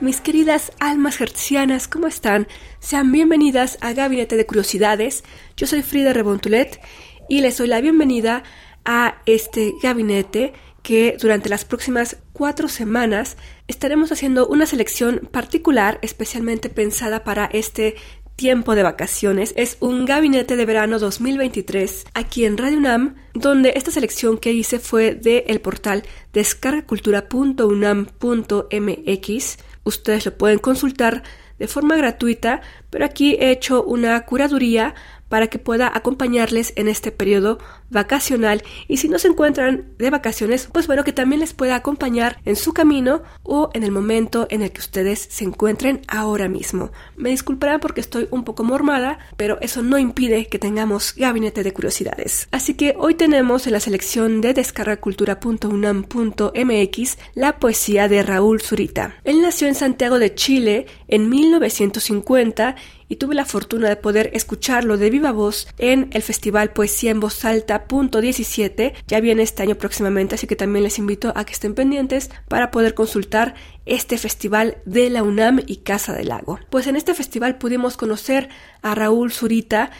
Mis queridas almas hercianas, ¿cómo están? Sean bienvenidas a Gabinete de Curiosidades. Yo soy Frida Rebontulet y les doy la bienvenida a este gabinete que durante las próximas cuatro semanas estaremos haciendo una selección particular especialmente pensada para este tiempo de vacaciones. Es un gabinete de verano 2023 aquí en Radio UNAM, donde esta selección que hice fue de el portal descargacultura.unam.mx Ustedes lo pueden consultar de forma gratuita, pero aquí he hecho una curaduría para que pueda acompañarles en este periodo vacacional y si no se encuentran de vacaciones, pues bueno, que también les pueda acompañar en su camino o en el momento en el que ustedes se encuentren ahora mismo. Me disculparán porque estoy un poco mormada, pero eso no impide que tengamos gabinete de curiosidades. Así que hoy tenemos en la selección de descargacultura.unam.mx la poesía de Raúl Zurita. Él nació en Santiago de Chile en 1950 y tuve la fortuna de poder escucharlo de viva voz en el Festival Poesía en Voz Alta punto 17. Ya viene este año próximamente, así que también les invito a que estén pendientes para poder consultar este festival de la UNAM y Casa del Lago. Pues en este festival pudimos conocer a Raúl Zurita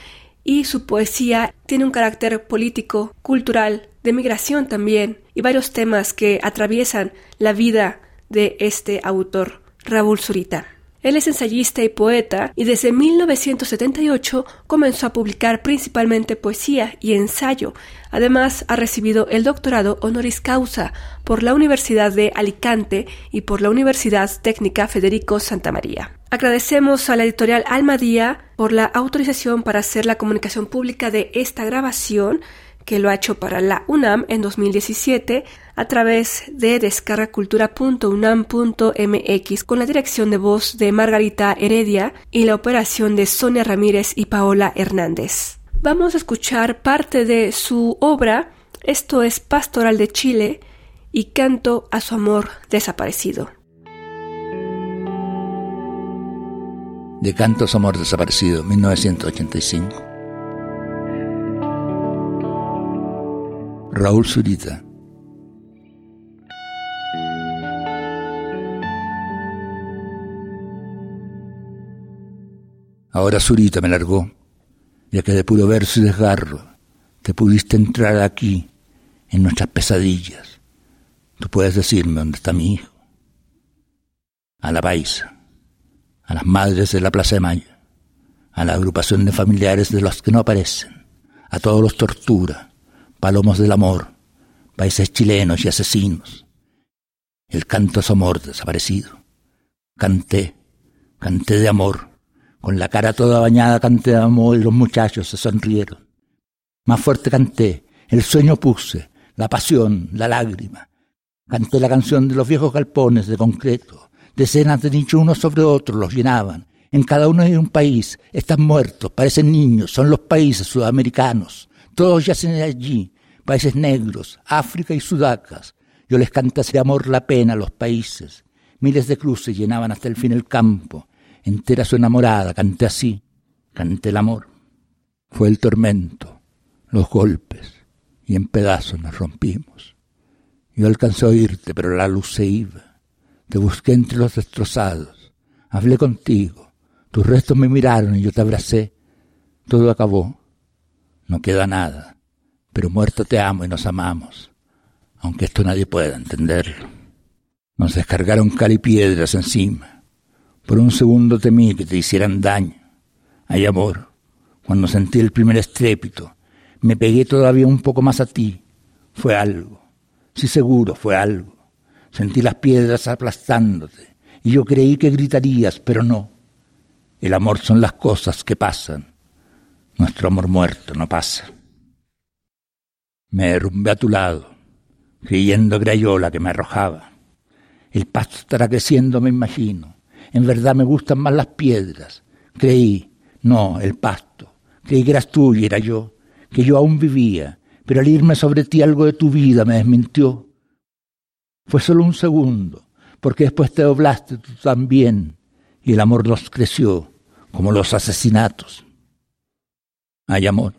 y su poesía tiene un carácter político, cultural, de migración también, y varios temas que atraviesan la vida de este autor, Raúl Zurita. Él es ensayista y poeta y desde 1978 comenzó a publicar principalmente poesía y ensayo. Además, ha recibido el doctorado honoris causa por la Universidad de Alicante y por la Universidad Técnica Federico Santa María. Agradecemos a la editorial Almadía por la autorización para hacer la comunicación pública de esta grabación que lo ha hecho para la UNAM en 2017 a través de descargacultura.unam.mx con la dirección de voz de Margarita Heredia y la operación de Sonia Ramírez y Paola Hernández. Vamos a escuchar parte de su obra, esto es Pastoral de Chile y Canto a su amor desaparecido. De Canto a su amor desaparecido, 1985. Raúl Zurita. Ahora Zurita me largó, ya que de puro verso y desgarro te pudiste entrar aquí, en nuestras pesadillas. Tú puedes decirme dónde está mi hijo. A la paisa, a las madres de la Plaza de Mayo, a la agrupación de familiares de los que no aparecen, a todos los tortura, palomos del amor, países chilenos y asesinos. El canto es amor desaparecido. Canté, canté de amor. Con la cara toda bañada canté amor y los muchachos se sonrieron. Más fuerte canté, el sueño puse, la pasión, la lágrima. Canté la canción de los viejos galpones de concreto. Decenas de nichos unos sobre otros los llenaban. En cada uno hay un país. Están muertos, parecen niños, son los países sudamericanos. Todos yacen allí, países negros, África y Sudacas. Yo les cantase de amor la pena a los países. Miles de cruces llenaban hasta el fin el campo. Entera su enamorada, canté así, canté el amor. Fue el tormento, los golpes, y en pedazos nos rompimos. Yo alcancé a oírte, pero la luz se iba. Te busqué entre los destrozados. Hablé contigo. Tus restos me miraron y yo te abracé. Todo acabó no queda nada, pero muerto te amo y nos amamos, aunque esto nadie pueda entenderlo. Nos descargaron cal y piedras encima. Por un segundo temí que te hicieran daño. Hay amor. Cuando sentí el primer estrépito, me pegué todavía un poco más a ti. Fue algo. Sí, seguro, fue algo. Sentí las piedras aplastándote, y yo creí que gritarías, pero no. El amor son las cosas que pasan nuestro amor muerto no pasa. Me derrumbé a tu lado, creyendo que era yo la que me arrojaba. El pasto estará creciendo, me imagino. En verdad me gustan más las piedras. Creí, no, el pasto. Creí que eras tú y era yo, que yo aún vivía, pero al irme sobre ti algo de tu vida me desmintió. Fue solo un segundo, porque después te doblaste tú también, y el amor nos creció, como los asesinatos. Ay, amor,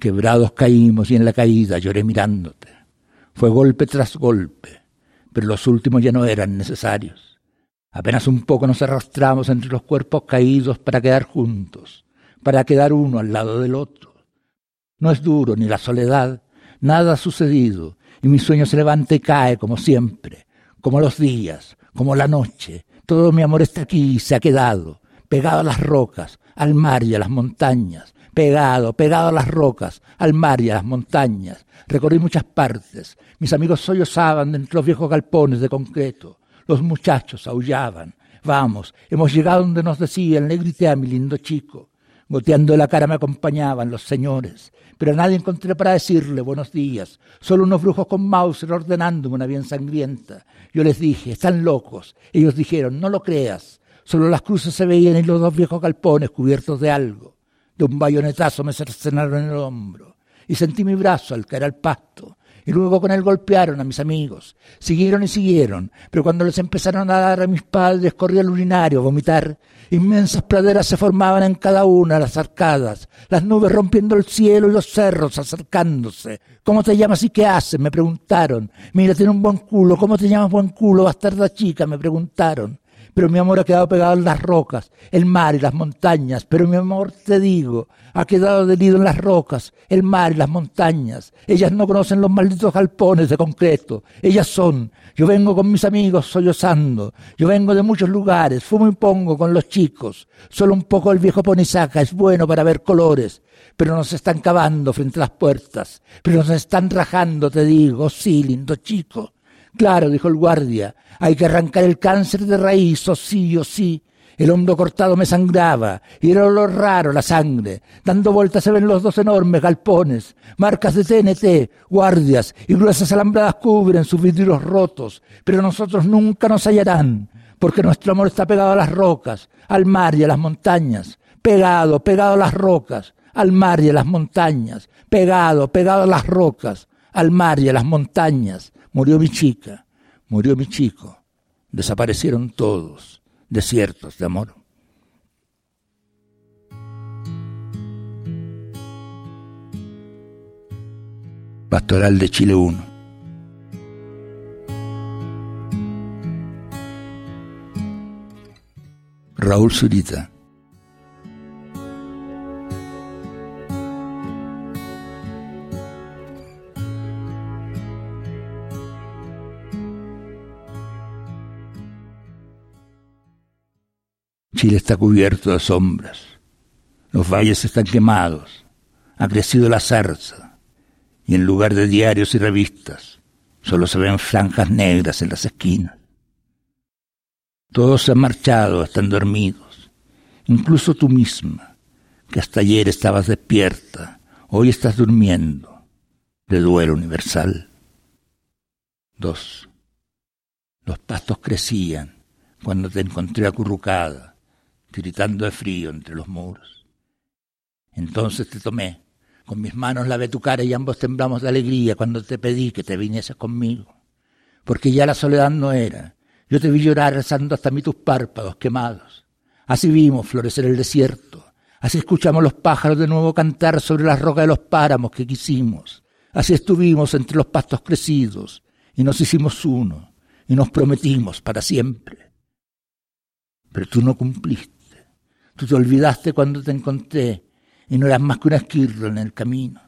quebrados caímos y en la caída lloré mirándote. Fue golpe tras golpe, pero los últimos ya no eran necesarios. Apenas un poco nos arrastramos entre los cuerpos caídos para quedar juntos, para quedar uno al lado del otro. No es duro ni la soledad, nada ha sucedido, y mi sueño se levanta y cae como siempre, como los días, como la noche. Todo mi amor está aquí y se ha quedado, pegado a las rocas, al mar y a las montañas, pegado, pegado a las rocas, al mar y a las montañas. Recorrí muchas partes. Mis amigos sollozaban entre los viejos galpones de concreto. Los muchachos aullaban. Vamos, hemos llegado donde nos decían, le grité a mi lindo chico. Goteando la cara me acompañaban los señores, pero a nadie encontré para decirle buenos días, solo unos brujos con Mauser ordenándome una bien sangrienta. Yo les dije, están locos. Ellos dijeron, no lo creas. Solo las cruces se veían y los dos viejos galpones cubiertos de algo. De un bayonetazo me cercenaron en el hombro y sentí mi brazo al caer al pasto. Y luego con él golpearon a mis amigos. Siguieron y siguieron, pero cuando les empezaron a dar a mis padres, corrí al urinario a vomitar. Inmensas praderas se formaban en cada una, las arcadas, las nubes rompiendo el cielo y los cerros acercándose. ¿Cómo te llamas y qué haces? Me preguntaron. Mira, tiene un buen culo. ¿Cómo te llamas buen culo, bastarda chica? Me preguntaron pero mi amor ha quedado pegado en las rocas, el mar y las montañas, pero mi amor, te digo, ha quedado adherido en las rocas, el mar y las montañas. Ellas no conocen los malditos galpones de concreto, ellas son. Yo vengo con mis amigos sollozando, yo vengo de muchos lugares, fumo y pongo con los chicos. Solo un poco el viejo ponisaca es bueno para ver colores, pero nos están cavando frente a las puertas, pero nos están rajando, te digo, sí, lindo chico. Claro, dijo el guardia, hay que arrancar el cáncer de raíz, o sí, o sí. El hombro cortado me sangraba, y era olor raro la sangre. Dando vueltas se ven los dos enormes galpones, marcas de TNT, guardias y gruesas alambradas cubren sus vidrios rotos, pero nosotros nunca nos hallarán, porque nuestro amor está pegado a las rocas, al mar y a las montañas, pegado, pegado a las rocas, al mar y a las montañas, pegado, pegado a las rocas, al mar y a las montañas. Murió mi chica, murió mi chico, desaparecieron todos, desiertos de amor. Pastoral de Chile 1. Raúl Zurita. Chile está cubierto de sombras. Los valles están quemados. Ha crecido la zarza. Y en lugar de diarios y revistas, solo se ven franjas negras en las esquinas. Todos se han marchado, están dormidos. Incluso tú misma, que hasta ayer estabas despierta, hoy estás durmiendo. De duelo universal. Dos. Los pastos crecían cuando te encontré acurrucada gritando de frío entre los muros. Entonces te tomé, con mis manos lavé tu cara y ambos temblamos de alegría cuando te pedí que te vinieses conmigo, porque ya la soledad no era. Yo te vi llorar rezando hasta mí tus párpados quemados. Así vimos florecer el desierto, así escuchamos los pájaros de nuevo cantar sobre las rocas de los páramos que quisimos. Así estuvimos entre los pastos crecidos y nos hicimos uno y nos prometimos para siempre. Pero tú no cumpliste. Tú te olvidaste cuando te encontré y no eras más que una esquirla en el camino.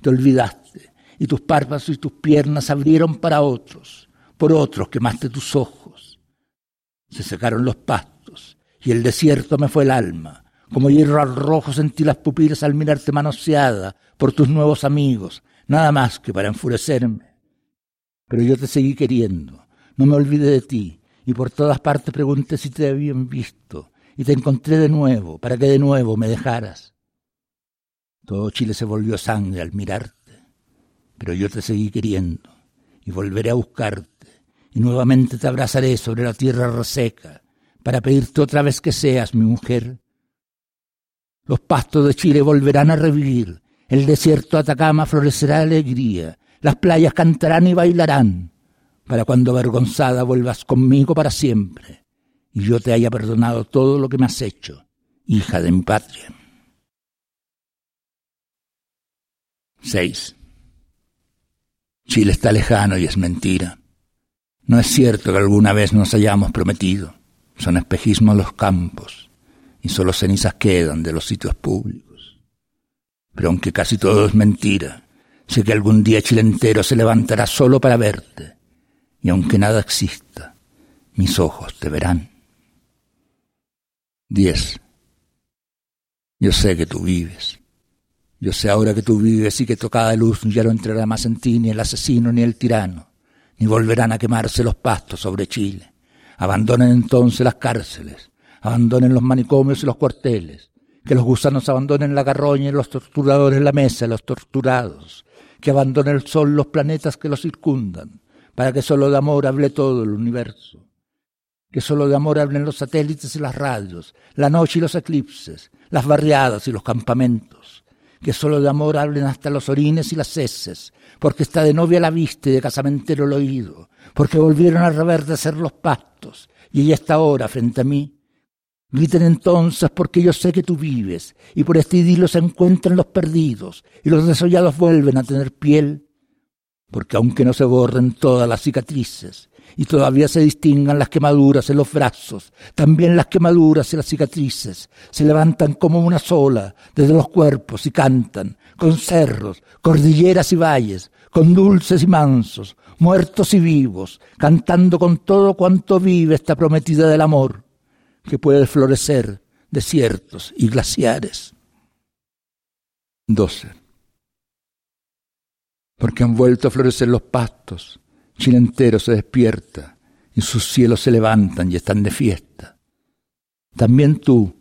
Te olvidaste y tus párpados y tus piernas abrieron para otros. Por otros quemaste tus ojos. Se secaron los pastos y el desierto me fue el alma. Como hierro al rojo sentí las pupilas al mirarte manoseada por tus nuevos amigos, nada más que para enfurecerme. Pero yo te seguí queriendo, no me olvidé de ti, y por todas partes pregunté si te habían visto, y te encontré de nuevo, para que de nuevo me dejaras. Todo Chile se volvió sangre al mirarte, pero yo te seguí queriendo y volveré a buscarte y nuevamente te abrazaré sobre la tierra reseca para pedirte otra vez que seas mi mujer. Los pastos de Chile volverán a revivir, el desierto de Atacama florecerá de alegría, las playas cantarán y bailarán, para cuando avergonzada vuelvas conmigo para siempre, y yo te haya perdonado todo lo que me has hecho, hija de mi patria. 6. Chile está lejano y es mentira. No es cierto que alguna vez nos hayamos prometido. Son espejismos los campos y solo cenizas quedan de los sitios públicos. Pero aunque casi todo es mentira, sé que algún día Chile entero se levantará solo para verte. Y aunque nada exista, mis ojos te verán. 10. Yo sé que tú vives. Yo sé ahora que tú vives y que tocada luz ya no entrará más en ti ni el asesino ni el tirano, ni volverán a quemarse los pastos sobre Chile. Abandonen entonces las cárceles, abandonen los manicomios y los cuarteles, que los gusanos abandonen la carroña y los torturadores la mesa, los torturados, que abandone el sol los planetas que los circundan, para que solo de amor hable todo el universo, que solo de amor hablen los satélites y las radios, la noche y los eclipses, las barriadas y los campamentos, que solo de amor hablen hasta los orines y las heces, porque está de novia la vista y de casamentero el oído, porque volvieron a reverdecer los pastos, y ella está ahora frente a mí. Griten entonces porque yo sé que tú vives, y por este idilio se encuentran los perdidos, y los desollados vuelven a tener piel, porque aunque no se borren todas las cicatrices, y todavía se distingan las quemaduras en los brazos, también las quemaduras y las cicatrices se levantan como una sola desde los cuerpos y cantan, con cerros, cordilleras y valles, con dulces y mansos, muertos y vivos, cantando con todo cuanto vive esta prometida del amor, que puede florecer desiertos y glaciares. 12. Porque han vuelto a florecer los pastos, Chile entero se despierta y sus cielos se levantan y están de fiesta. También tú,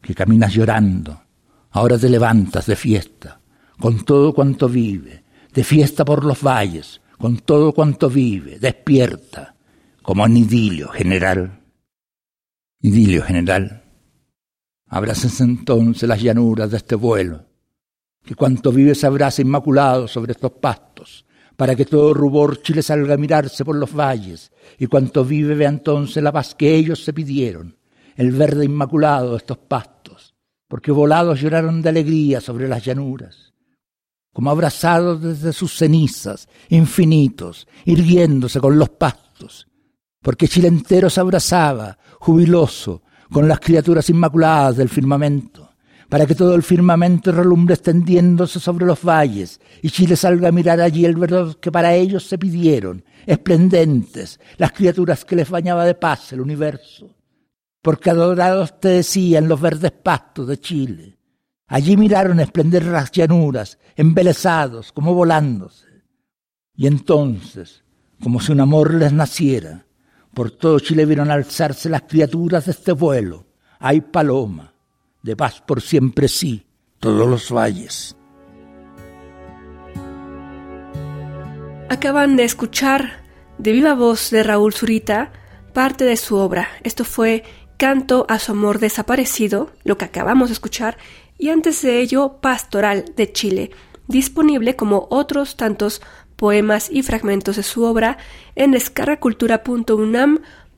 que caminas llorando, ahora te levantas de fiesta, con todo cuanto vive, de fiesta por los valles, con todo cuanto vive, despierta, como en idilio general. Idilio general. Abraces entonces las llanuras de este vuelo, que cuanto vive se abraza inmaculado sobre estos pastos, para que todo rubor Chile salga a mirarse por los valles, y cuanto vive vea entonces la paz que ellos se pidieron, el verde inmaculado de estos pastos, porque volados lloraron de alegría sobre las llanuras como abrazados desde sus cenizas, infinitos, irguiéndose con los pastos, porque Chile entero se abrazaba, jubiloso, con las criaturas inmaculadas del firmamento, para que todo el firmamento relumbre extendiéndose sobre los valles, y Chile salga a mirar allí el verdor que para ellos se pidieron, esplendentes, las criaturas que les bañaba de paz el universo, porque adorados te decían los verdes pastos de Chile, Allí miraron esplender las llanuras, embelesados, como volándose. Y entonces, como si un amor les naciera, por todo Chile vieron alzarse las criaturas de este vuelo. Hay paloma, de paz por siempre sí, todos los valles. Acaban de escuchar de viva voz de Raúl Zurita parte de su obra. Esto fue Canto a su amor desaparecido, lo que acabamos de escuchar, y antes de ello Pastoral de Chile, disponible como otros tantos poemas y fragmentos de su obra en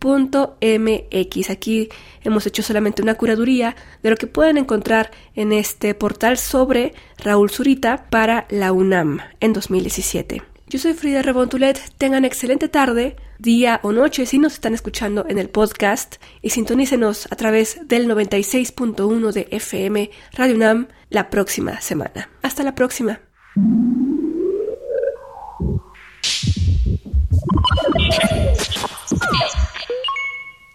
descargacultura.unam.mx. Aquí hemos hecho solamente una curaduría de lo que pueden encontrar en este portal sobre Raúl Zurita para la UNAM en 2017. Yo soy Frida Rebontulet. Tengan excelente tarde, día o noche si nos están escuchando en el podcast y sintonícenos a través del 96.1 de FM Radio UNAM la próxima semana. Hasta la próxima.